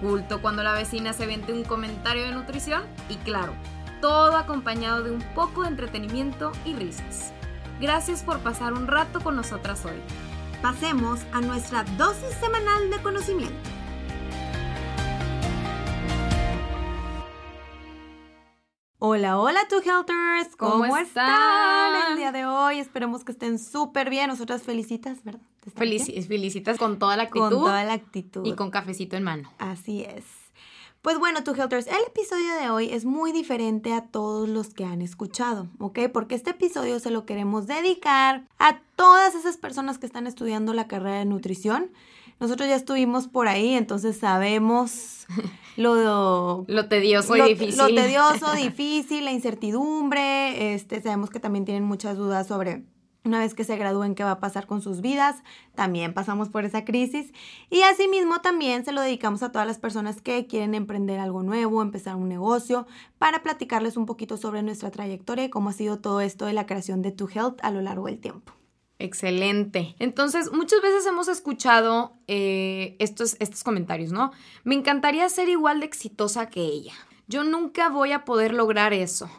culto cuando la vecina se vende un comentario de nutrición y claro, todo acompañado de un poco de entretenimiento y risas. Gracias por pasar un rato con nosotras hoy. Pasemos a nuestra dosis semanal de conocimiento. Hola, hola, Two Helters. ¿Cómo, ¿Cómo están? están? Día de hoy? Esperemos que estén súper bien. Nosotras felicitas, ¿verdad? ¿Te están Felici- felicitas con toda la actitud Con toda la actitud. y con cafecito en mano. Así es. Pues bueno, Two Helters, el episodio de hoy es muy diferente a todos los que han escuchado, ¿ok? Porque este episodio se lo queremos dedicar a todas esas personas que están estudiando la carrera de nutrición. Nosotros ya estuvimos por ahí, entonces sabemos lo, Lo tedioso lo, y difícil. lo tedioso, difícil, la incertidumbre. Este, sabemos que también tienen muchas dudas sobre una vez que se gradúen qué va a pasar con sus vidas. También pasamos por esa crisis. Y asimismo también se lo dedicamos a todas las personas que quieren emprender algo nuevo, empezar un negocio, para platicarles un poquito sobre nuestra trayectoria y cómo ha sido todo esto de la creación de Tu Health a lo largo del tiempo. Excelente. Entonces, muchas veces hemos escuchado eh, estos, estos comentarios, ¿no? Me encantaría ser igual de exitosa que ella. Yo nunca voy a poder lograr eso.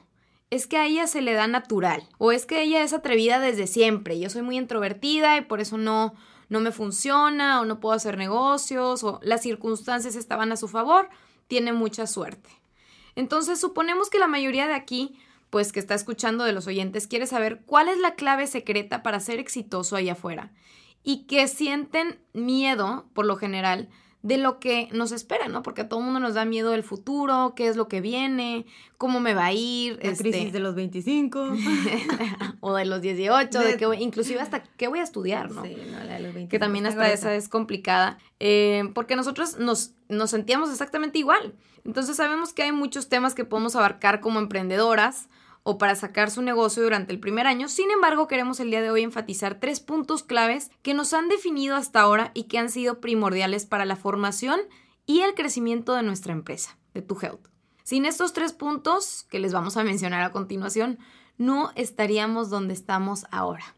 Es que a ella se le da natural. O es que ella es atrevida desde siempre. Yo soy muy introvertida y por eso no, no me funciona o no puedo hacer negocios o las circunstancias estaban a su favor. Tiene mucha suerte. Entonces, suponemos que la mayoría de aquí pues que está escuchando de los oyentes quiere saber cuál es la clave secreta para ser exitoso allá afuera y que sienten miedo, por lo general, de lo que nos espera, ¿no? Porque a todo mundo nos da miedo del futuro, qué es lo que viene, cómo me va a ir, La este, crisis de los 25. o de los 18, de, voy- inclusive hasta qué voy a estudiar, ¿no? Sí, no, la de los 25 que también hasta gruesa. esa es complicada, eh, porque nosotros nos, nos sentíamos exactamente igual. Entonces sabemos que hay muchos temas que podemos abarcar como emprendedoras o para sacar su negocio durante el primer año. Sin embargo, queremos el día de hoy enfatizar tres puntos claves que nos han definido hasta ahora y que han sido primordiales para la formación y el crecimiento de nuestra empresa, de Tu Health. Sin estos tres puntos que les vamos a mencionar a continuación, no estaríamos donde estamos ahora.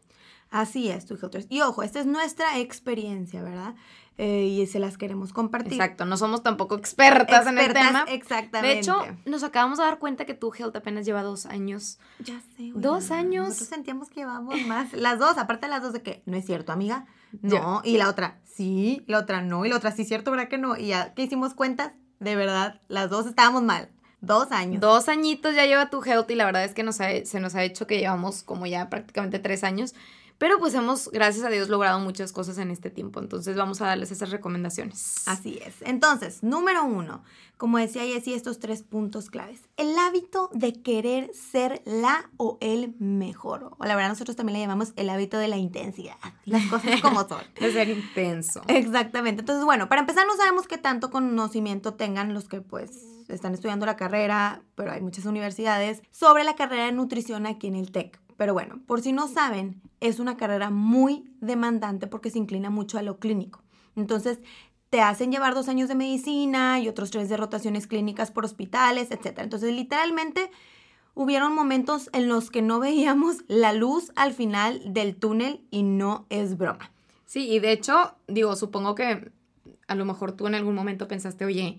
Así es, tu Helters. Y ojo, esta es nuestra experiencia, ¿verdad? Eh, y se las queremos compartir. Exacto, no somos tampoco expertas, en el tema. Exactamente. De hecho, nos acabamos de dar cuenta que tu Health apenas lleva dos años. ya sé. dos años. Nosotros sentíamos que llevábamos más. Las dos, aparte de las dos de que no es cierto, amiga. No. Y la otra, sí. La otra, no. Y la otra, sí, cierto, ¿verdad que no? Y ya que hicimos cuentas, de verdad, las dos estábamos mal. Dos años. Dos añitos ya lleva tu Health y la verdad es que nos ha- se nos ha hecho que llevamos como ya prácticamente tres años. Pero pues hemos, gracias a Dios, logrado muchas cosas en este tiempo. Entonces vamos a darles esas recomendaciones. Así es. Entonces, número uno, como decía Jessie, estos tres puntos claves. El hábito de querer ser la o el mejor. O la verdad, nosotros también le llamamos el hábito de la intensidad. Las cosas como son. De ser intenso. Exactamente. Entonces, bueno, para empezar, no sabemos qué tanto conocimiento tengan los que pues están estudiando la carrera, pero hay muchas universidades, sobre la carrera de nutrición aquí en el TEC. Pero bueno, por si no saben, es una carrera muy demandante porque se inclina mucho a lo clínico. Entonces, te hacen llevar dos años de medicina y otros tres de rotaciones clínicas por hospitales, etc. Entonces, literalmente, hubieron momentos en los que no veíamos la luz al final del túnel y no es broma. Sí, y de hecho, digo, supongo que a lo mejor tú en algún momento pensaste, oye,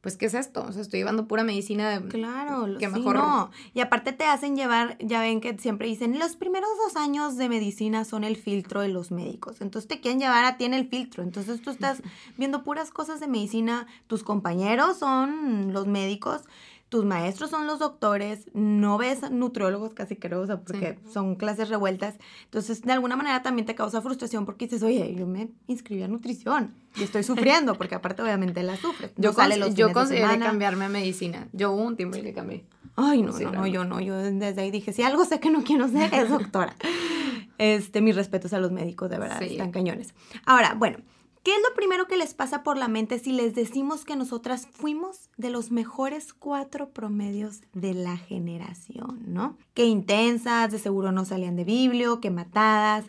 pues, ¿qué es esto? O sea, estoy llevando pura medicina de... Claro, que sí, mejor- no. Y aparte te hacen llevar, ya ven que siempre dicen, los primeros dos años de medicina son el filtro de los médicos. Entonces te quieren llevar a ti en el filtro. Entonces tú estás viendo puras cosas de medicina. Tus compañeros son los médicos, tus maestros son los doctores, no ves nutriólogos casi creo, o sea, porque son clases revueltas. Entonces, de alguna manera también te causa frustración porque dices, oye, yo me inscribí a nutrición y estoy sufriendo, porque aparte obviamente la sufres. Yo, No cons- los yo consideré cambiarme a medicina. Yo hubo un tiempo en que cambié. Ay, no, no, no, yo no, yo desde ahí dije, si algo sé que no quiero ser, es doctora. Este, mis respetos a los médicos, de verdad, Sí. están cañones. Ahora, bueno, ¿Qué es lo primero que les pasa por la mente si les decimos que nosotras fuimos de los mejores cuatro promedios de la generación, ¿no? Qué intensas, de seguro no salían de biblio, qué matadas,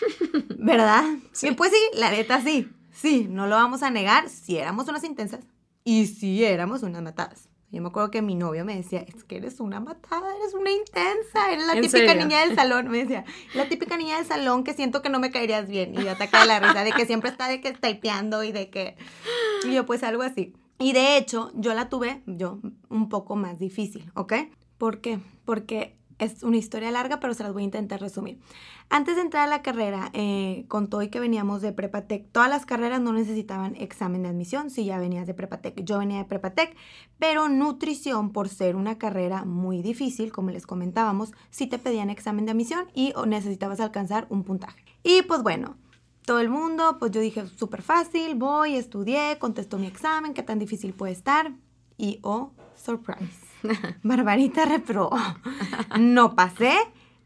¿verdad? Sí. pues sí, la neta sí, sí, no lo vamos a negar, si éramos unas intensas y si éramos unas matadas. Yo me acuerdo que mi novio me decía, es que eres una matada, eres una intensa, eres la típica niña del salón, me decía, la típica niña del salón que siento que no me caerías bien. Y yo ataca la risa de que siempre está de que typeando y de que... Y yo pues algo así. Y de hecho, yo la tuve, yo, un poco más difícil, ¿ok? ¿Por qué? Porque es una historia larga, pero se las voy a intentar resumir. Antes de entrar a la carrera, eh, contó y que veníamos de Prepatec. Todas las carreras no necesitaban examen de admisión si ya venías de Prepatec. Yo venía de Prepatec, pero nutrición, por ser una carrera muy difícil, como les comentábamos, sí te pedían examen de admisión y necesitabas alcanzar un puntaje. Y pues bueno, todo el mundo, pues yo dije, súper fácil, voy, estudié, contesto mi examen, qué tan difícil puede estar. Y oh, surprise Barbarita reprobó. No pasé,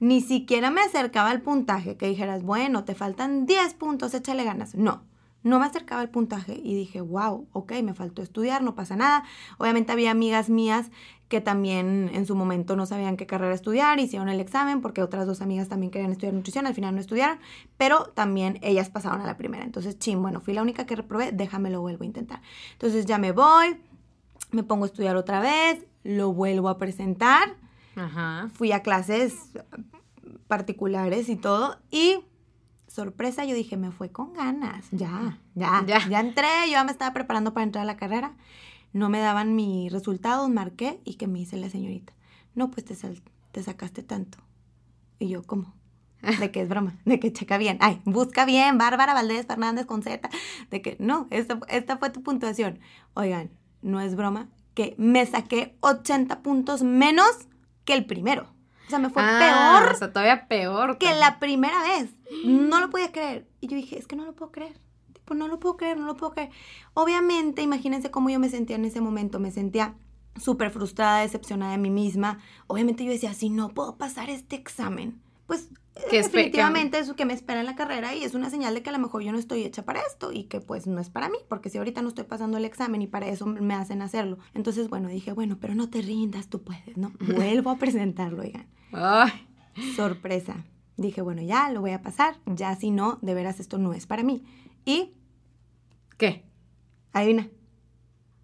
ni siquiera me acercaba al puntaje, que dijeras, bueno, te faltan 10 puntos, échale ganas. No, no me acercaba al puntaje y dije, wow, ok, me faltó estudiar, no pasa nada. Obviamente había amigas mías que también en su momento no sabían qué carrera estudiar, hicieron el examen porque otras dos amigas también querían estudiar nutrición, al final no estudiaron, pero también ellas pasaron a la primera. Entonces, ching, bueno, fui la única que reprobé, déjame lo vuelvo a intentar. Entonces ya me voy, me pongo a estudiar otra vez, lo vuelvo a presentar. Fui a clases particulares y todo. Y sorpresa, yo dije, me fue con ganas. Ya, ya, ya, ya entré, yo ya me estaba preparando para entrar a la carrera. No me daban mis resultados, marqué y que me dice la señorita, no, pues te, te sacaste tanto. Y yo, ¿cómo? De que es broma, de que checa bien. Ay, busca bien, Bárbara Valdés Fernández con Z. De que no, esta, esta fue tu puntuación. Oigan, no es broma, que me saqué 80 puntos menos que el primero. O sea, me fue ah, peor. O sea, todavía peor. Que la primera vez. No lo podía creer. Y yo dije, es que no lo puedo creer. Tipo, no lo puedo creer, no lo puedo creer. Obviamente, imagínense cómo yo me sentía en ese momento. Me sentía súper frustrada, decepcionada de mí misma. Obviamente yo decía, si no puedo pasar este examen, pues definitivamente es lo que me espera en la carrera y es una señal de que a lo mejor yo no estoy hecha para esto y que pues no es para mí, porque si ahorita no estoy pasando el examen y para eso me hacen hacerlo. Entonces, bueno, dije, bueno, pero no te rindas, tú puedes, ¿no? Vuelvo a presentarlo, oigan. Ay. Sorpresa. Dije, bueno, ya lo voy a pasar, ya si no, de veras esto no es para mí. Y... ¿Qué? Adivina.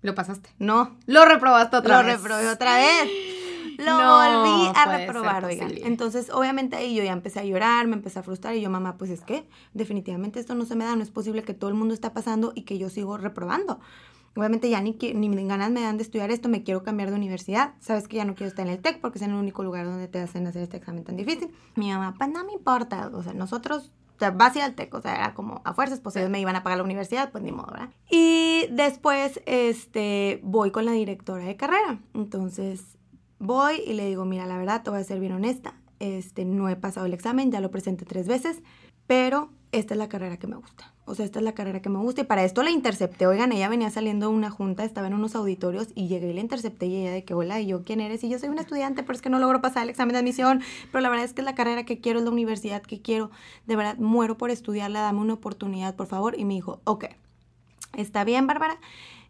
¿Lo pasaste? No. Lo reprobaste otra vez. Lo reprobé otra vez. Lo volví a reprobar, oigan. Entonces, obviamente ahí yo ya empecé a llorar, me empecé a frustrar y yo, mamá, pues es que definitivamente esto no se me da, no es posible que todo el mundo está pasando y que yo sigo reprobando. Obviamente ya ni, ni ganas me dan de estudiar esto, me quiero cambiar de universidad. Sabes que ya no quiero estar en el TEC porque es el único lugar donde te hacen hacer este examen tan difícil. Mi mamá, pues no me importa, o sea, nosotros o sea, vas a ir al TEC, o sea, era como a fuerzas, pues ellos me iban a pagar la universidad, pues ni modo, ¿verdad? Y después, este, voy con la directora de carrera. Entonces, voy y le digo, mira, la verdad, te voy a ser bien honesta, este, no he pasado el examen, ya lo presenté tres veces, pero esta es la carrera que me gusta. O sea, esta es la carrera que me gusta y para esto la intercepté. Oigan, ella venía saliendo una junta, estaba en unos auditorios y llegué y la intercepté y ella de que, hola, ¿y yo quién eres? Y yo soy una estudiante, pero es que no logro pasar el examen de admisión, pero la verdad es que es la carrera que quiero, es la universidad que quiero. De verdad, muero por estudiarla, dame una oportunidad, por favor. Y me dijo, ok, está bien, Bárbara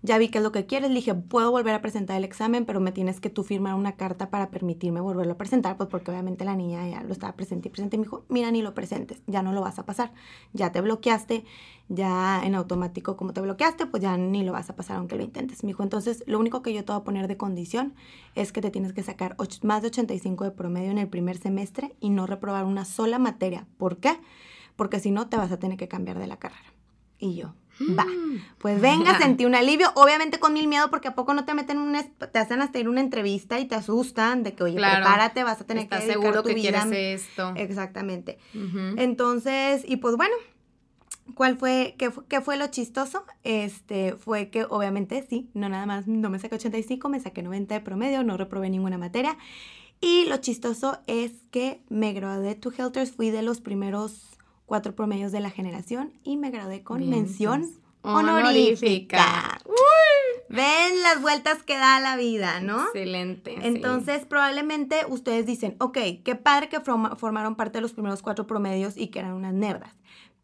ya vi qué es lo que quieres, le dije, puedo volver a presentar el examen, pero me tienes que tú firmar una carta para permitirme volverlo a presentar, pues porque obviamente la niña ya lo estaba presente y presente y me dijo, mira, ni lo presentes, ya no lo vas a pasar, ya te bloqueaste, ya en automático como te bloqueaste, pues ya ni lo vas a pasar aunque lo intentes. Me dijo, entonces lo único que yo te voy a poner de condición es que te tienes que sacar más de 85 de promedio en el primer semestre y no reprobar una sola materia. ¿Por qué? Porque si no te vas a tener que cambiar de la carrera. Y yo, Va. Mm. Pues venga, sentí un alivio. Obviamente con mil miedo, porque a poco no te meten un te hacen hasta ir una entrevista y te asustan de que, oye, prepárate, vas a tener que dedicar seguro tu que vida. quieres esto. Exactamente. Entonces, y pues bueno, ¿cuál fue qué, fue, fue lo chistoso? Este, fue que obviamente sí, no nada más, no me saqué 85, me saqué 90 de promedio, no reprobé ninguna materia. Y lo chistoso es que me gradué de Two Helters, fui de los primeros cuatro promedios de la generación y me gradué con mención honorífica. Ven las vueltas que da la vida, ¿no? Excelente. Entonces, probablemente ustedes dicen, ok, qué padre que formaron parte de los primeros cuatro promedios y que eran unas nerdas.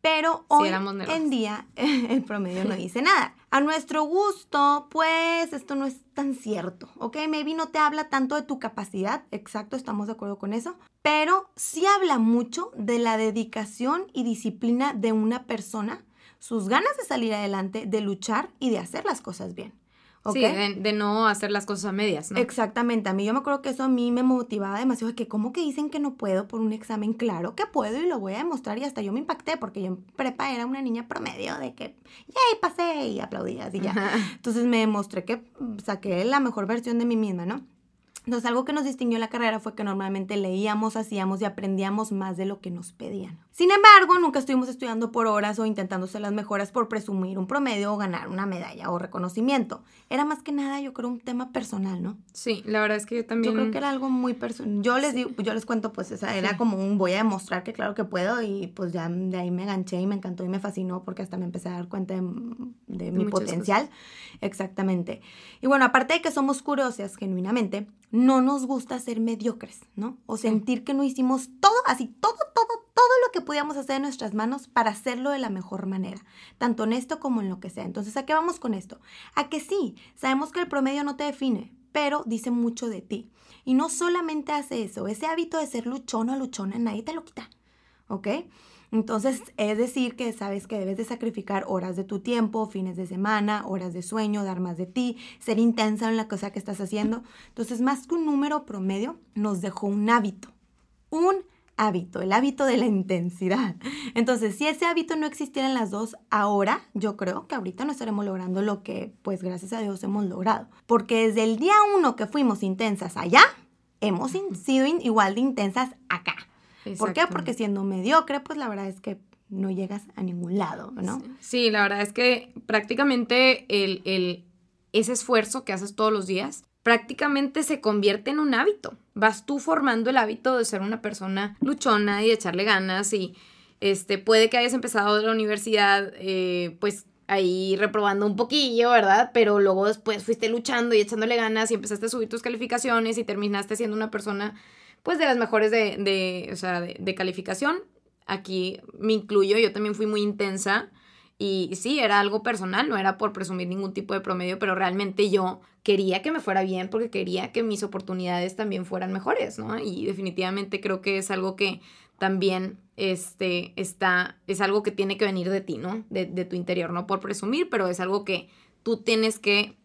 Pero hoy en día el promedio no dice nada. A nuestro gusto, pues esto no es tan cierto, ¿ok? Maybe no te habla tanto de tu capacidad, exacto, estamos de acuerdo con eso, pero sí habla mucho de la dedicación y disciplina de una persona, sus ganas de salir adelante, de luchar y de hacer las cosas bien. Sí, de, no hacer las cosas a medias, ¿no? Exactamente. A mí yo me acuerdo que eso a mí me motivaba demasiado. De que, ¿cómo que dicen que no puedo por un examen? Claro que puedo y lo voy a demostrar. Y hasta yo me impacté porque yo en prepa era una niña promedio de que, ¡yay! Pasé y aplaudías y ya. Entonces me demostré que saqué la mejor versión de mí misma, ¿no? Entonces, algo que nos distinguió en la carrera fue que normalmente leíamos, hacíamos y aprendíamos más de lo que nos pedían. Sin embargo, nunca estuvimos estudiando por horas o intentando ser las mejores por presumir un promedio o ganar una medalla o reconocimiento. Era más que nada, yo creo, un tema personal, ¿no? Sí, la verdad es que yo también... Yo creo que era algo muy personal. Yo les digo, yo les cuento, pues, esa era como un voy a demostrar que claro que puedo y pues ya de ahí me ganché y me encantó y me fascinó porque hasta me empecé a dar cuenta de, mi potencial. Exactamente. Y bueno, aparte de que somos curiosas genuinamente, no nos gusta ser mediocres, ¿no? O sentir que no hicimos todo, así, todo, todo, todo lo que podíamos hacer en nuestras manos para hacerlo de la mejor manera, tanto en esto como en lo que sea. Entonces, ¿a qué vamos con esto? A que sí, sabemos que el promedio no te define, pero dice mucho de ti. Y no solamente hace eso, ese hábito de ser luchón o luchona, nadie te lo quita, ¿ok? Entonces, es decir que sabes que debes de sacrificar horas de tu tiempo, fines de semana, horas de sueño, dar más de ti, ser intensa en la cosa que estás haciendo. Entonces, más que un número promedio, nos dejó un hábito. Un hábito, el hábito de la intensidad. Entonces, si ese hábito no existiera en las dos, ahora yo creo que ahorita no estaremos logrando lo que, pues gracias a Dios, hemos logrado. Porque desde el día uno que fuimos intensas allá, hemos sido igual de intensas acá. ¿Por qué? Porque siendo mediocre, pues la verdad es que no llegas a ningún lado, ¿no? Sí, la verdad es que prácticamente el, ese esfuerzo que haces todos los días prácticamente se convierte en un hábito. Vas tú formando el hábito de ser una persona luchona y de echarle ganas y este, puede que hayas empezado de la universidad, eh, pues ahí reprobando un poquillo, ¿verdad? Pero luego después fuiste luchando y echándole ganas y empezaste a subir tus calificaciones y terminaste siendo una persona pues de las mejores de, de o sea, de, calificación. Aquí me incluyo, yo también fui muy intensa y sí, era algo personal, no era por presumir ningún tipo de promedio, pero realmente yo quería que me fuera bien porque quería que mis oportunidades también fueran mejores, ¿no? Y definitivamente creo que es algo que también este, está, es algo que tiene que venir de ti, ¿no? De, de tu interior, no por presumir, pero es algo que tú tienes que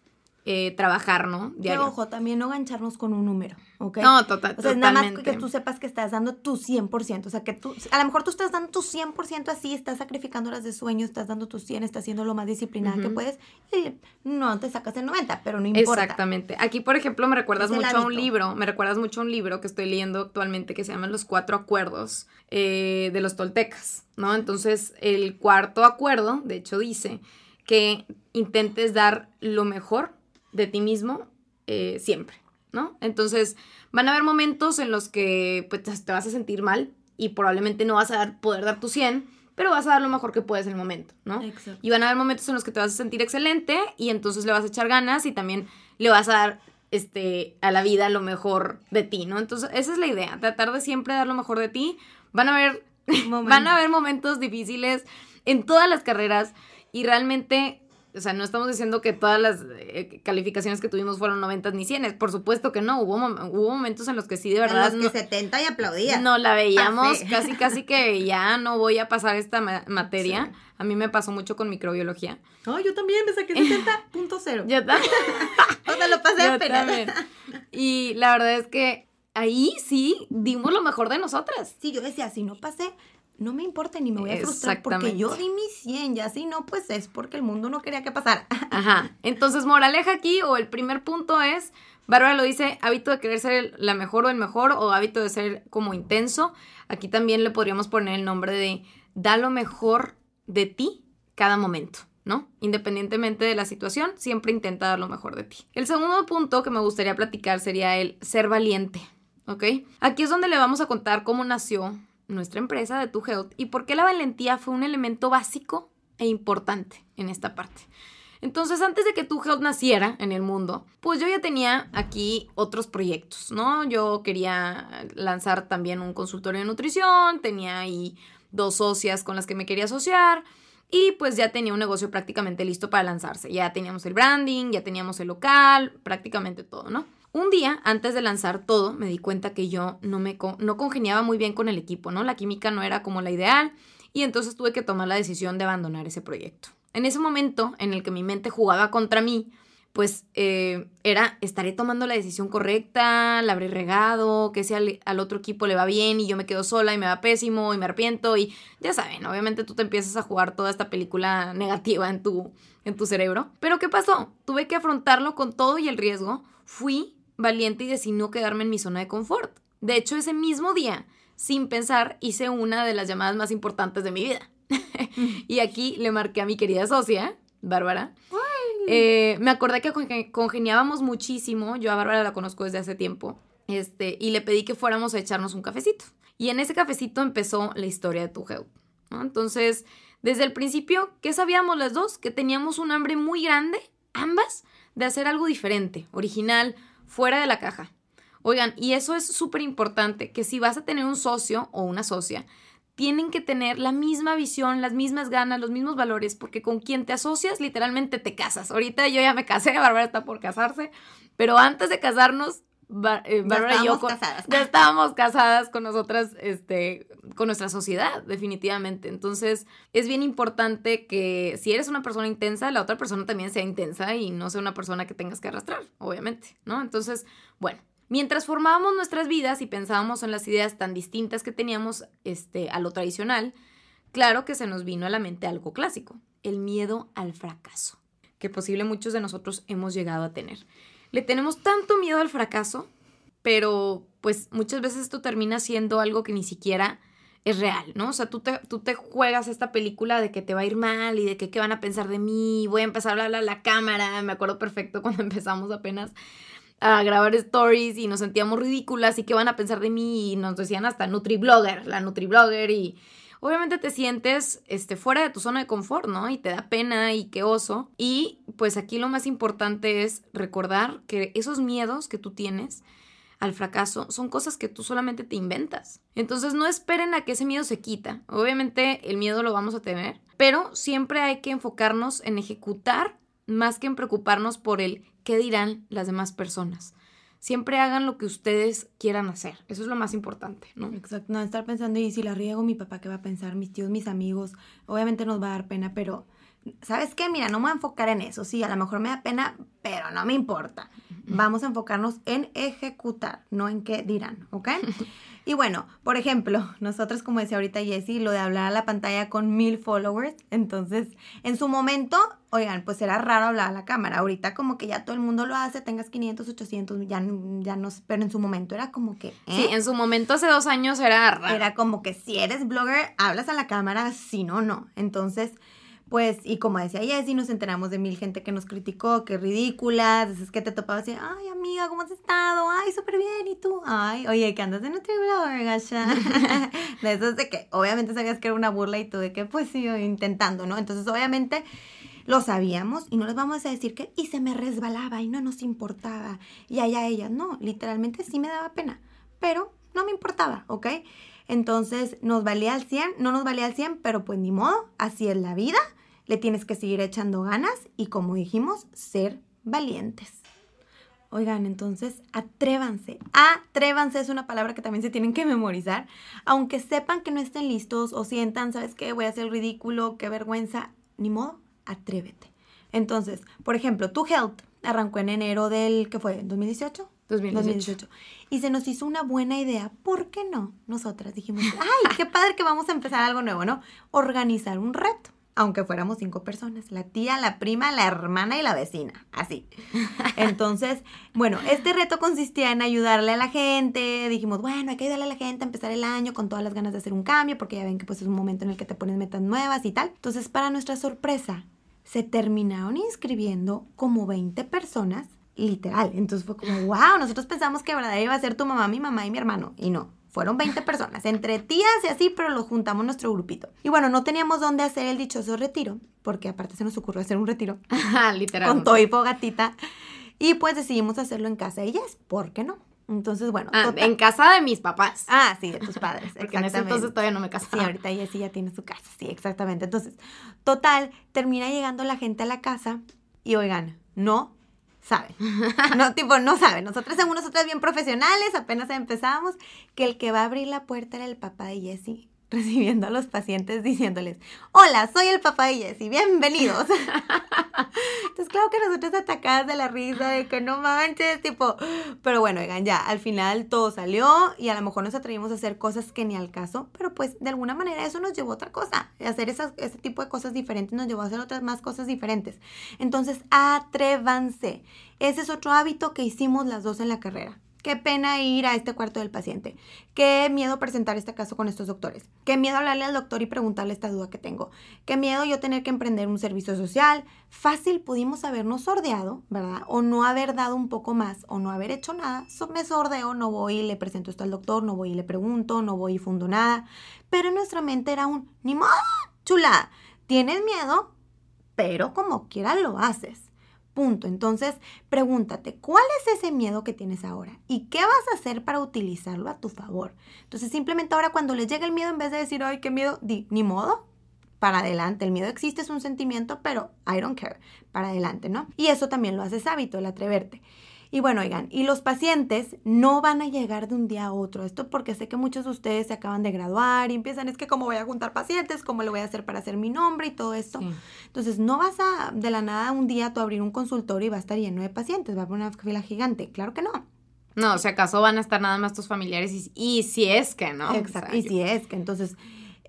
eh, trabajar, ¿no? Diario. ojo, también no gancharnos con un número, ¿ok? No, total, o sea, nada más que tú sepas que estás dando tu 100%, o sea, que tú, a lo mejor tú estás dando tu 100% así, estás sacrificando horas de sueño, estás dando tu 100, estás haciendo lo más disciplinada que puedes, y no te sacas el 90, pero no importa. Exactamente. Aquí, por ejemplo, me recuerdas mucho a un libro, me recuerdas mucho a un libro que estoy leyendo actualmente que se llama Los Cuatro Acuerdos eh, de los Toltecas, ¿no? Entonces, el cuarto acuerdo, de hecho, dice que intentes dar lo mejor de ti mismo eh, siempre, ¿no? Entonces, van a haber momentos en los que pues, te vas a sentir mal y probablemente no vas a poder dar tu 100, pero vas a dar lo mejor que puedes en el momento, ¿no? Exacto. Y van a haber momentos en los que te vas a sentir excelente y entonces le vas a echar ganas y también le vas a dar este, a la vida lo mejor de ti, ¿no? Entonces, esa es la idea, tratar de siempre dar lo mejor de ti. Van a haber, van a haber momentos difíciles en todas las carreras y realmente o sea, no estamos diciendo que todas las eh, calificaciones que tuvimos fueron 90 ni 100, por supuesto que no, hubo, hubo momentos en los que sí, de verdad. En los que 70 y aplaudía. No, la veíamos casi, casi que ya no voy a pasar esta materia. A mí me pasó mucho con microbiología. No, yo también me saqué 70.0. yo también. o sea, lo pasé yo también. Y la verdad es que ahí sí dimos lo mejor de nosotras. Sí, yo decía, si no pasé, no me importa ni me voy a frustrar porque yo di mi 100 y así no, pues es porque el mundo no quería que pasara. Ajá. Entonces, moraleja aquí o el primer punto es, Bárbara lo dice, hábito de querer ser la mejor o el mejor o hábito de ser como intenso. Aquí también le podríamos poner el nombre de da lo mejor de ti cada momento. ¿no? Independientemente de la situación, siempre intenta dar lo mejor de ti. El segundo punto que me gustaría platicar sería el ser valiente, ¿ok? Aquí es donde le vamos a contar cómo nació nuestra empresa de Tu Health y por qué la valentía fue un elemento básico e importante en esta parte. Entonces, antes de que Tu Health naciera en el mundo, pues yo ya tenía aquí otros proyectos, ¿no? Yo quería lanzar también un consultorio de nutrición, tenía ahí dos socias con las que me quería asociar y pues ya tenía un negocio prácticamente listo para lanzarse. Ya teníamos el branding, ya teníamos el local, prácticamente todo, ¿no? Un día, antes de lanzar todo, me di cuenta que yo no me no congeniaba muy bien con el equipo, ¿no? La química no era como la ideal y entonces tuve que tomar la decisión de abandonar ese proyecto. En ese momento en el que mi mente jugaba contra mí, pues eh, era, estaré tomando la decisión correcta, la habré regado, que si al, otro equipo le va bien y yo me quedo sola y me va pésimo y me arrepiento y ya saben, obviamente tú te empiezas a jugar toda esta película negativa en tu, en tu cerebro. Pero ¿qué pasó? Tuve que afrontarlo con todo y el riesgo. Fui valiente y decidí no quedarme en mi zona de confort. De hecho, ese mismo día, sin pensar, hice una de las llamadas más importantes de mi vida. y aquí le marqué a mi querida socia, Bárbara. Eh, me acordé que congeniábamos muchísimo. Yo a Bárbara la conozco desde hace tiempo. Este, y le pedí que fuéramos a echarnos un cafecito. Y en ese cafecito empezó la historia de tu Help. Entonces, desde el principio, ¿qué sabíamos las dos? Que teníamos un hambre muy grande, ambas, de hacer algo diferente, original, fuera de la caja. Oigan, y eso es súper importante, que si vas a tener un socio o una socia, tienen que tener la misma visión, las mismas ganas, los mismos valores, porque con quien te asocias literalmente te casas. Ahorita yo ya me casé, Bárbara está por casarse, pero antes de casarnos, eh, Bárbara y yo ya estábamos casadas con nosotras, este, con nuestra sociedad, definitivamente. Entonces, es bien importante que si eres una persona intensa, la otra persona también sea intensa y no sea una persona que tengas que arrastrar, obviamente, ¿no? Entonces, bueno, Mientras formábamos nuestras vidas y pensábamos en las ideas tan distintas que teníamos este, a lo tradicional, claro que se nos vino a la mente algo clásico, el miedo al fracaso, que posible muchos de nosotros hemos llegado a tener. Le tenemos tanto miedo al fracaso, pero pues muchas veces esto termina siendo algo que ni siquiera es real, ¿no? O sea, tú te, tú te juegas esta película de que te va a ir mal y de que qué van a pensar de mí, voy a empezar a hablar a la cámara, me acuerdo perfecto cuando empezamos apenas a grabar stories y nos sentíamos ridículas y qué van a pensar de mí y nos decían hasta Nutriblogger, la Nutriblogger y obviamente te sientes este, fuera de tu zona de confort, ¿no? Y te da pena y qué oso. Y pues aquí lo más importante es recordar que esos miedos que tú tienes al fracaso son cosas que tú solamente te inventas. Entonces no esperen a que ese miedo se quita. Obviamente el miedo lo vamos a tener, pero siempre hay que enfocarnos en ejecutar más que en preocuparnos por el qué dirán las demás personas. Siempre hagan lo que ustedes quieran hacer. Eso es lo más importante, ¿no? Exacto. No estar pensando, y si la riego, mi papá, ¿qué va a pensar? Mis tíos, mis amigos. Obviamente nos va a dar pena, pero ¿sabes qué? Mira, no me voy a enfocar en eso. Sí, a lo mejor me da pena, pero no me importa. Vamos a enfocarnos en ejecutar, no en qué dirán, ¿ok? Y bueno, por ejemplo, nosotros, como decía ahorita Jessie, lo de hablar a la pantalla con mil followers, entonces, en su momento, oigan, pues era raro hablar a la cámara. Ahorita como que ya todo el mundo lo hace, tengas 500, 800, ya, ya no sé, pero en su momento era como que... ¿eh? Sí, en su momento hace dos años era raro. Era como que si eres blogger, hablas a la cámara, si no, no. Entonces pues, y como decía Jessie, nos enteramos de mil gente que nos criticó, que ridículas, es que te topaba así, ay amiga, ¿cómo has estado? Ay, súper bien, ¿y tú? Ay, oye, que andas en Nutriblogger, gacha. de eso es de que, obviamente sabías que era una burla y tú de que, pues sí, intentando, ¿no? Entonces, obviamente, lo sabíamos y no les vamos a decir que, y se me resbalaba y no nos importaba, y allá ella, no, literalmente sí me daba pena, pero no me importaba, ¿ok? Entonces, nos valía al 100, no nos valía al 100, pero pues ni modo, así es la vida le tienes que seguir echando ganas y como dijimos, ser valientes. Oigan, entonces atrévanse. Atrévanse es una palabra que también se tienen que memorizar. Aunque sepan que no estén listos o sientan, ¿sabes qué? Voy a hacer ridículo, qué vergüenza. Ni modo, atrévete. Entonces, por ejemplo, tu health arrancó en enero del, ¿qué fue? ¿2018? 2018. 2018. Y se nos hizo una buena idea. ¿Por qué no? Nosotras dijimos, ay, qué padre que vamos a empezar algo nuevo, ¿no? Organizar un reto aunque fuéramos cinco personas, la tía, la prima, la hermana y la vecina, así. Entonces, bueno, este reto consistía en ayudarle a la gente, dijimos, bueno, hay que ayudarle a la gente a empezar el año con todas las ganas de hacer un cambio, porque ya ven que pues es un momento en el que te pones metas nuevas y tal. Entonces, para nuestra sorpresa, se terminaron inscribiendo como 20 personas, literal. Entonces fue como, wow, nosotros pensamos que verdad iba a ser tu mamá, mi mamá y mi hermano, y no, fueron 20 personas, entre tías y así, pero los juntamos nuestro grupito. Y bueno, no teníamos dónde hacer el dichoso retiro, porque aparte se nos ocurrió hacer un retiro. Literal. Con todo y fogatita. Y pues decidimos hacerlo en casa de ellas, ¿por qué no? Entonces, bueno. Ah, en casa de mis papás. Ah, sí, de tus padres. Porque en ese entonces todavía no me casaba. Sí, ahorita ella sí ya tiene su casa. Sí, exactamente. Entonces, total, termina llegando la gente a la casa y oigan, no saben. No, tipo, no saben. Nosotros somos nosotras bien profesionales, apenas empezamos, que el que va a abrir la puerta era el papá de Jessie recibiendo a los pacientes diciéndoles, hola, soy el papá de Jessie, bienvenidos. Entonces, claro que nosotros atacadas de la risa, de que no manches, tipo, pero bueno, oigan, ya, al final todo salió y a lo mejor nos atrevimos a hacer cosas que ni al caso, pero pues de alguna manera eso nos llevó a otra cosa, hacer esas, ese tipo de cosas diferentes nos llevó a hacer otras más cosas diferentes. Entonces, atrévanse. Ese es otro hábito que hicimos las dos en la carrera Qué pena ir a este cuarto del paciente. Qué miedo presentar este caso con estos doctores. Qué miedo hablarle al doctor y preguntarle esta duda que tengo. Qué miedo yo tener que emprender un servicio social. Fácil pudimos habernos sordeado, ¿verdad? O no haber dado un poco más o no haber hecho nada. me sordeo, no voy y le presento esto al doctor, no voy y le pregunto, no voy y fundo nada. Pero en nuestra mente era un, ni modo, chula. Tienes miedo, pero como quiera lo haces. Entonces, pregúntate, ¿cuál es ese miedo que tienes ahora? ¿Y qué vas a hacer para utilizarlo a tu favor? Entonces, simplemente ahora cuando les llega el miedo, en vez de decir, ay, qué miedo, di, ni modo, para adelante. El miedo existe, es un sentimiento, pero I don't care, para adelante, ¿no? Y eso también lo haces hábito, el atreverte. Y bueno, oigan, y los pacientes no van a llegar de un día a otro. Esto porque sé que muchos de ustedes se acaban de graduar y empiezan, es que cómo voy a juntar pacientes, cómo le voy a hacer para hacer mi nombre y todo esto. Entonces, no vas a de la nada un día tú abrir un consultorio y va a estar lleno de pacientes, va a haber una fila gigante. Claro que no. No, si acaso van a estar nada más tus familiares y, y si es que, ¿no? Exacto. y si es que, entonces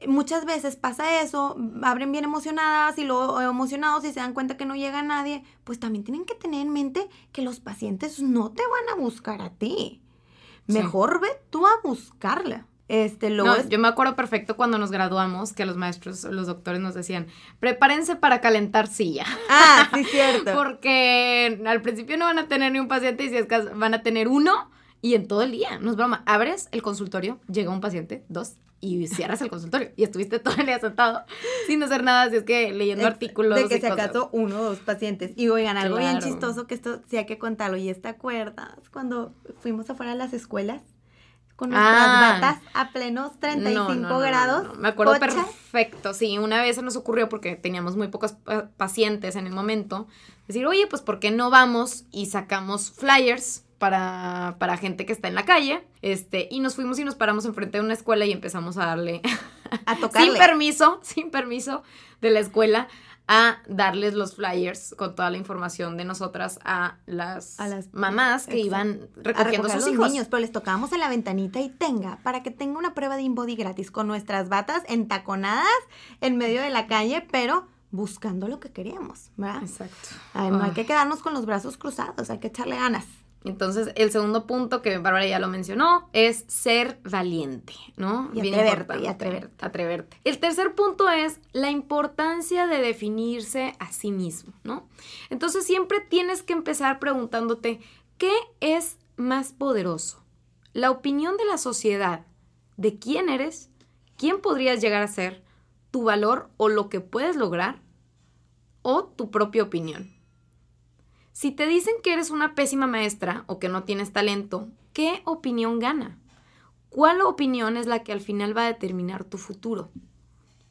muchas veces pasa eso, abren bien emocionadas y luego emocionados y se dan cuenta que no llega nadie, pues también tienen que tener en mente que los pacientes no te van a buscar a ti. Mejor ve tú a buscarla. Este, no, Yo me acuerdo perfecto cuando nos graduamos que los maestros, los doctores nos decían, prepárense para calentar silla. Ah, sí, cierto. Porque al principio no van a tener ni un paciente y si es que van a tener uno y en todo el día. No es broma. Abres el consultorio, llega un paciente, dos, y cierras el consultorio. Y estuviste todo el día sentado sin hacer nada, así es que leyendo artículos. De que se acaso uno o dos pacientes. Y oigan, algo bien chistoso que esto sí hay que contarlo. ¿Y te acuerdas cuando fuimos afuera a las escuelas? Con nuestras ah. batas a plenos 35 grados. Me acuerdo perfecto. Sí, una vez se nos ocurrió porque teníamos muy pocos pacientes en el momento. Decir, oye, pues ¿por qué no vamos y sacamos flyers para, para gente que está en la calle. Este, y nos fuimos y nos paramos enfrente de una escuela y empezamos a darle. A tocarle. sin permiso, sin permiso de la escuela, a darles los flyers con toda la información de nosotras a las, a las mamás que iban recogiendo a sus hijos. niños, pero les tocábamos en la ventanita y tenga, para que tenga una prueba de InBody gratis con nuestras batas entaconadas en medio de la calle, pero buscando lo que queríamos, ¿verdad? Exacto. no hay que quedarnos con los brazos cruzados, hay que echarle ganas. Entonces, el segundo punto que Bárbara ya lo mencionó es ser valiente, ¿no? Y atreverte, y atreverte. Atreverte. El tercer punto es la importancia de definirse a sí mismo, ¿no? Entonces, siempre tienes que empezar preguntándote, ¿qué es más poderoso? ¿La opinión de la sociedad de quién eres? ¿Quién podrías llegar a ser? ¿Tu valor o lo que puedes lograr? ¿O tu propia opinión? Si te dicen que eres una pésima maestra o que no tienes talento, ¿qué opinión gana? ¿Cuál opinión es la que al final va a determinar tu futuro?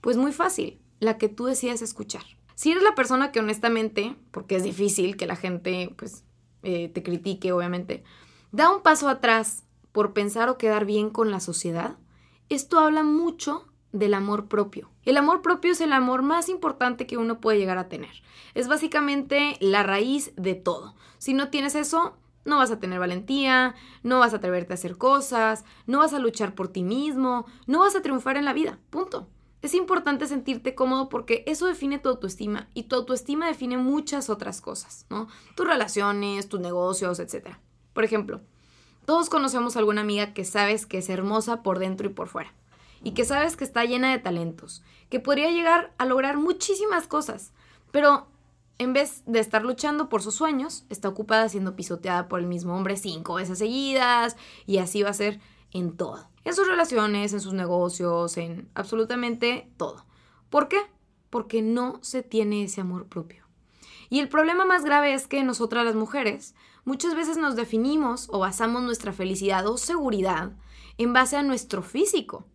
Pues muy fácil, la que tú decidas escuchar. Si eres la persona que honestamente, porque es difícil que la gente pues eh, te critique obviamente, da un paso atrás por pensar o quedar bien con la sociedad, esto habla mucho del amor propio. El amor propio es el amor más importante que uno puede llegar a tener. Es básicamente la raíz de todo. Si no tienes eso, no vas a tener valentía, no vas a atreverte a hacer cosas, no vas a luchar por ti mismo, no vas a triunfar en la vida. Punto. Es importante sentirte cómodo porque eso define tu autoestima y tu autoestima define muchas otras cosas, ¿no? Tus relaciones, tus negocios, etc. Por ejemplo, todos conocemos a alguna amiga que sabes que es hermosa por dentro y por fuera y que sabes que está llena de talentos, que podría llegar a lograr muchísimas cosas, pero en vez de estar luchando por sus sueños, está ocupada siendo pisoteada por el mismo hombre cinco veces seguidas y así va a ser en todo, en sus relaciones, en sus negocios, en absolutamente todo. ¿Por qué? Porque no se tiene ese amor propio. Y el problema más grave es que nosotras las mujeres Muchas veces nos definimos o basamos nuestra felicidad o seguridad en base a nuestro físico.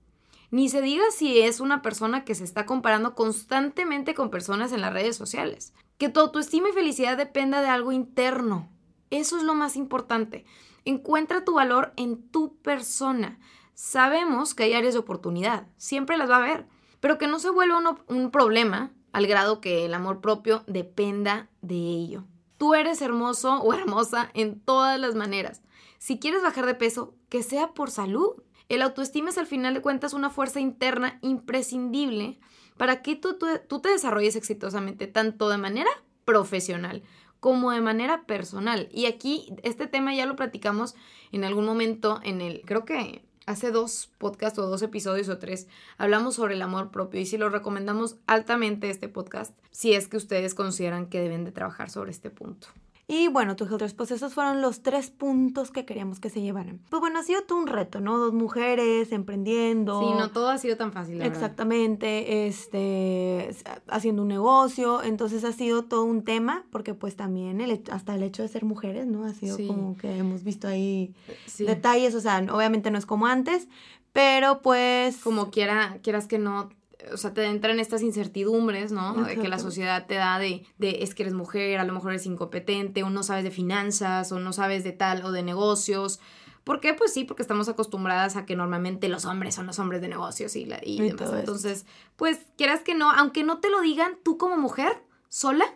Ni se diga si es una persona que se está comparando constantemente con personas en las redes sociales. Que tu autoestima y felicidad dependa de algo interno. Eso es lo más importante. Encuentra tu valor en tu persona. Sabemos que hay áreas de oportunidad, siempre las va a haber, pero que no se vuelva un problema al grado que el amor propio dependa de ello. Tú eres hermoso o hermosa en todas las maneras. Si quieres bajar de peso, que sea por salud. El autoestima es al final de cuentas una fuerza interna imprescindible para que tú, te desarrolles exitosamente, tanto de manera profesional como de manera personal. Y aquí este tema ya lo platicamos en algún momento en el, creo que hace dos podcasts o dos episodios o tres hablamos sobre el amor propio y si lo recomendamos altamente este podcast si es que ustedes consideran que deben de trabajar sobre este punto. Y bueno, tus otros pues esos fueron los tres puntos que queríamos que se llevaran. Pues bueno, ha sido todo un reto, ¿no? Dos mujeres emprendiendo. Sí, no todo ha sido tan fácil. Exactamente, este, haciendo un negocio, entonces ha sido todo un tema, porque pues también el, hasta el hecho de ser mujeres, ¿no? Ha sido como que hemos visto ahí detalles, o sea, obviamente no es como antes, pero pues... Como quiera, quieras que no, o sea, te entran estas incertidumbres, ¿no? Que la sociedad te da de, de, es que eres mujer, a lo mejor eres incompetente, o no sabes de finanzas, o no sabes de tal, o de negocios. ¿Por qué? Pues sí, porque estamos acostumbradas a que normalmente los hombres son los hombres de negocios y, y, demás. Entonces, pues quieras que no, aunque no te lo digan, tú como mujer, sola,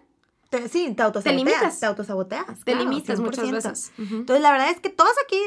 sí, te autosaboteas. Te limitas. Te autosaboteas. Te limitas muchas veces. Entonces, la verdad es que todos aquí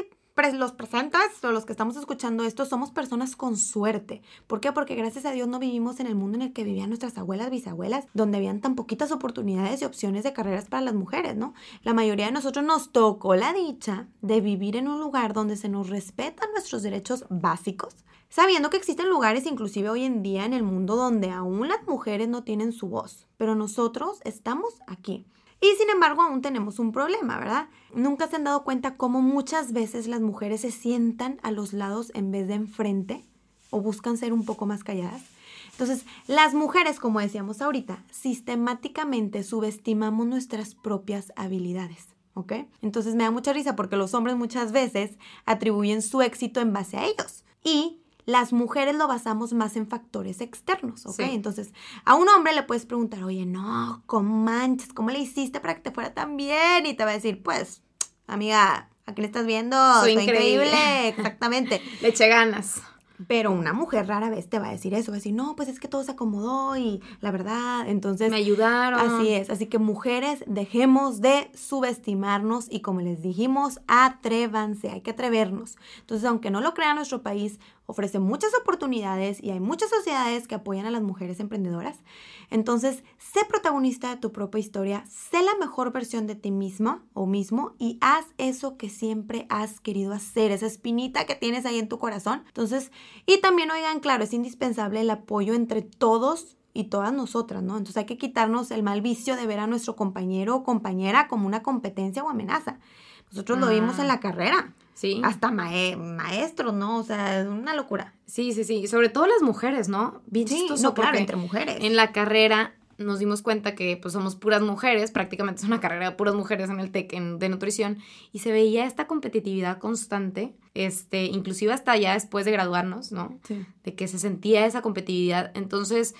los presentas o los que estamos escuchando esto somos personas con suerte. ¿Por qué? Porque gracias a Dios no vivimos en el mundo en el que vivían nuestras abuelas, bisabuelas, donde habían tan poquitas oportunidades y opciones de carreras para las mujeres, ¿no? La mayoría de nosotros nos tocó la dicha de vivir en un lugar donde se nos respetan nuestros derechos básicos, sabiendo que existen lugares inclusive hoy en día en el mundo donde aún las mujeres no tienen su voz, pero nosotros estamos aquí. Y sin embargo, aún tenemos un problema, ¿verdad? Nunca se han dado cuenta cómo muchas veces las mujeres se sientan a los lados en vez de enfrente o buscan ser un poco más calladas. Entonces, las mujeres, como decíamos ahorita, sistemáticamente subestimamos nuestras propias habilidades. ¿Ok? Entonces me da mucha risa porque los hombres muchas veces atribuyen su éxito en base a ellos. Y las mujeres lo basamos más en factores externos, ¿ok? Entonces, a un hombre le puedes preguntar, oye, no, ¿cómo manches? ¿Cómo le hiciste para que te fuera tan bien? Y te va a decir, pues, amiga, aquí le estás viendo, soy, increíble. exactamente. le eché ganas. Pero una mujer rara vez te va a decir eso, va a decir, no, pues es que todo se acomodó y la verdad, entonces... Me ayudaron. Así es, así que mujeres, dejemos de subestimarnos y como les dijimos, atrévanse, hay que atrevernos. Entonces, aunque no lo crea nuestro país, ofrece muchas oportunidades y hay muchas sociedades que apoyan a las mujeres emprendedoras. Entonces, sé protagonista de tu propia historia, sé la mejor versión de ti misma o mismo y haz eso que siempre has querido hacer, esa espinita que tienes ahí en tu corazón. Entonces, y también, oigan, claro, es indispensable el apoyo entre todos y todas nosotras, ¿no? Entonces hay que quitarnos el mal vicio de ver a nuestro compañero o compañera como una competencia o amenaza. Nosotros lo vimos en ah. la carrera. Sí. Hasta maestros, ¿no? O sea, es una locura. Sí, sí, sí. Sobre todo las mujeres, ¿no? Bien sí, no, claro, entre mujeres. En la carrera nos dimos cuenta que pues somos puras mujeres, prácticamente es una carrera de puras mujeres en el TEC de nutrición y se veía esta competitividad constante, este, inclusive hasta ya después de graduarnos, ¿no? Sí. De que se sentía esa competitividad. Entonces,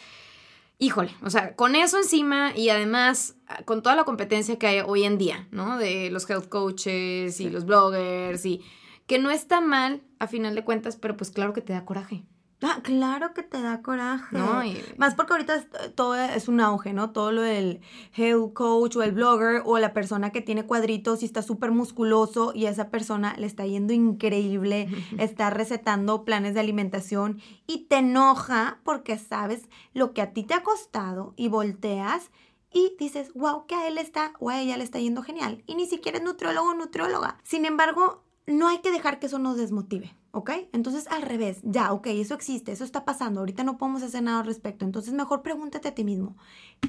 híjole, o sea, con eso encima y además ah, con toda la competencia que hay hoy en día, ¿no? De los health coaches y los bloggers y que no está mal a final de cuentas, pero pues claro que te da coraje. Ah, claro que te da coraje. No, Más porque ahorita todo es un auge, ¿no? Todo lo del health coach o el blogger o la persona que tiene cuadritos y está súper musculoso y a esa persona le está yendo increíble, está recetando planes de alimentación y te enoja porque sabes lo que a ti te ha costado y volteas y dices, wow, que a él está o a ella le está yendo genial. Y ni siquiera es nutriólogo o nutrióloga. Sin embargo, no hay que dejar que eso nos desmotive. ¿ok? Entonces al revés, ya, ok, eso existe, eso está pasando, ahorita no podemos hacer nada al respecto, entonces mejor pregúntate a ti mismo,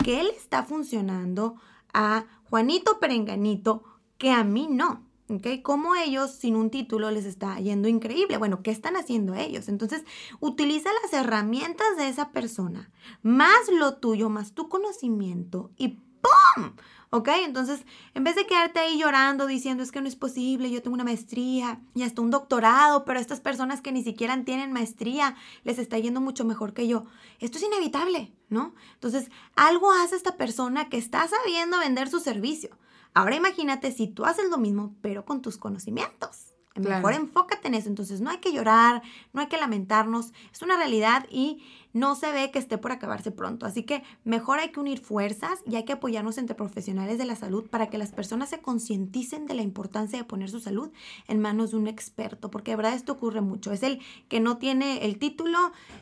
¿qué le está funcionando a Juanito Perenganito que a mí no? ¿Ok? ¿Cómo ellos sin un título les está yendo increíble? Bueno, ¿qué están haciendo ellos? Entonces, utiliza las herramientas de esa persona, más lo tuyo, más tu conocimiento y ¡pum! ¿Ok? Entonces, en vez de quedarte ahí llorando diciendo es que no es posible, yo tengo una maestría y hasta un doctorado, pero estas personas que ni siquiera tienen maestría les está yendo mucho mejor que yo. Esto es inevitable, ¿no? Entonces, algo hace esta persona que está sabiendo vender su servicio. Ahora imagínate si tú haces lo mismo, pero con tus conocimientos. Mejor enfócate en eso. Entonces, no hay que llorar, no hay que lamentarnos. Es una realidad y no se ve que esté por acabarse pronto. Así que mejor hay que unir fuerzas y hay que apoyarnos entre profesionales de la salud para que las personas se concienticen de la importancia de poner su salud en manos de un experto, porque de verdad esto ocurre mucho. Es el que no tiene el título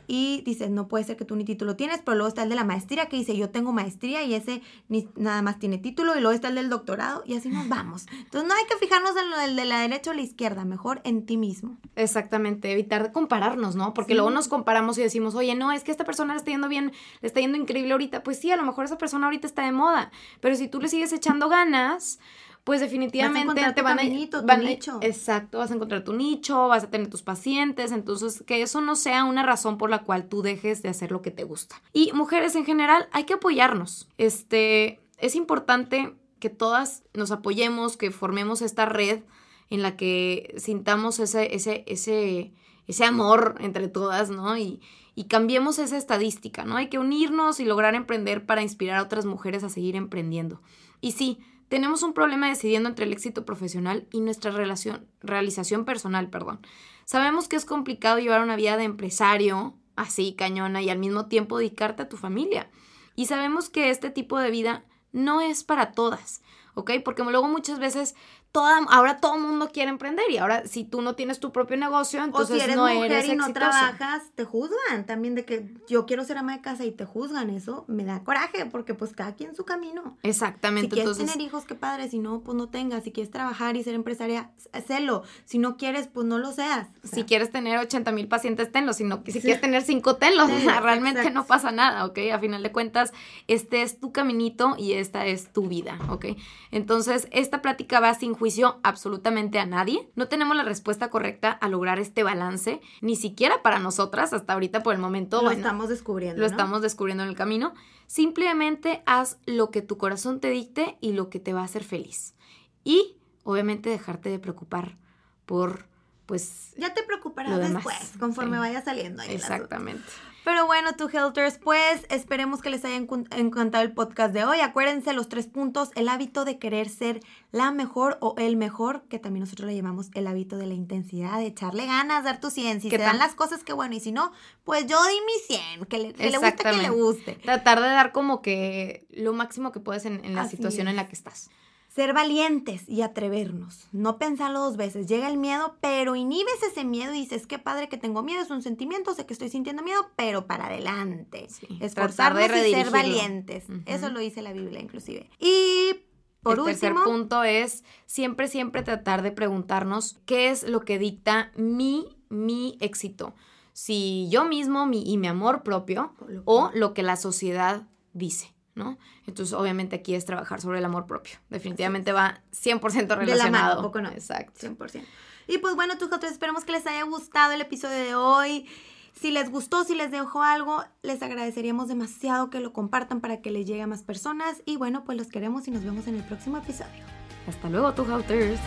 y dice, no puede ser que tú ni título tienes, pero luego está el de la maestría que dice, yo tengo maestría y ese ni nada más tiene título y luego está el del doctorado y así nos vamos. Entonces no hay que fijarnos en lo de la derecha o la izquierda, mejor en ti mismo. Exactamente, evitar compararnos, ¿no? Porque luego nos comparamos y decimos, oye, no, es es que esta persona le está yendo bien, le está yendo increíble ahorita. Pues sí, a lo mejor esa persona ahorita está de moda, pero si tú le sigues echando ganas, pues definitivamente te van a, nicho. Exacto, vas a encontrar tu nicho, vas a tener tus pacientes, entonces que eso no sea una razón por la cual tú dejes de hacer lo que te gusta. Y mujeres en general, hay que apoyarnos. Este, es importante que todas nos apoyemos, que formemos esta red en la que sintamos ese, ese, ese, ese amor entre todas, ¿no? Y, y cambiemos esa estadística, ¿no? Hay que unirnos y lograr emprender para inspirar a otras mujeres a seguir emprendiendo. Y sí, tenemos un problema decidiendo entre el éxito profesional y nuestra relación, realización personal, perdón. Sabemos que es complicado llevar una vida de empresario así, cañona, y al mismo tiempo dedicarte a tu familia. Y sabemos que este tipo de vida no es para todas, ¿ok? Porque luego muchas veces ahora todo el mundo quiere emprender y ahora si tú no tienes tu propio negocio, entonces o si eres no mujer eres y no trabajas, te juzgan también de que yo quiero ser ama de casa y te juzgan, eso me da coraje porque pues cada quien su camino. Exactamente. Si quieres tener hijos, qué padre, si no, pues no tengas, si quieres trabajar y ser empresaria, sélo, si no quieres, pues no lo seas. si quieres tener 80 mil pacientes, tenlos, si, no, si quieres tener cinco, tenlos, realmente no pasa nada, ¿ok? A final de cuentas, este es tu caminito y esta es tu vida, ¿ok? Entonces, esta plática va sin juicio absolutamente a nadie. No tenemos la respuesta correcta a lograr este balance, ni siquiera para nosotras, hasta ahorita por el momento. Lo estamos descubriendo. Lo estamos descubriendo en el camino. Simplemente haz lo que tu corazón te dicte y lo que te va a hacer feliz. Y obviamente dejarte de preocupar por, pues... Ya te preocuparás después, conforme vaya saliendo. Ahí Exactamente. Pero bueno, tu Helters, pues esperemos que les haya encantado el podcast de hoy. Acuérdense los tres puntos, el hábito de querer ser la mejor o el mejor, que también nosotros le llamamos el hábito de la intensidad, de echarle ganas, dar tu 100. Si te dan las cosas, que bueno, y si no, pues yo di mi 100, que le, que le guste, que le guste. Tratar de dar como que lo máximo que puedes en, la situación en la que estás. Ser valientes y atrevernos, no pensarlo dos veces. Llega el miedo, pero inhibes ese miedo y dices, qué padre que tengo miedo, es un sentimiento, sé que estoy sintiendo miedo, pero para adelante. Esforzarnos y ser valientes. Eso lo dice la Biblia inclusive. Y por el tercer punto es siempre, siempre tratar de preguntarnos qué es lo que dicta mi, mi éxito. Si yo mismo mi, y mi amor propio o lo que la sociedad dice. ¿No? Entonces, obviamente aquí es trabajar sobre el amor propio. Definitivamente va 100% relacionado. De poco no. Exacto. 100%. Y pues bueno, tus otros esperemos que les haya gustado el episodio de hoy. Si les gustó, si les dejó algo, les agradeceríamos demasiado que lo compartan para que les llegue a más personas. Y bueno, pues los queremos y nos vemos en el próximo episodio. Hasta luego, tu Houters.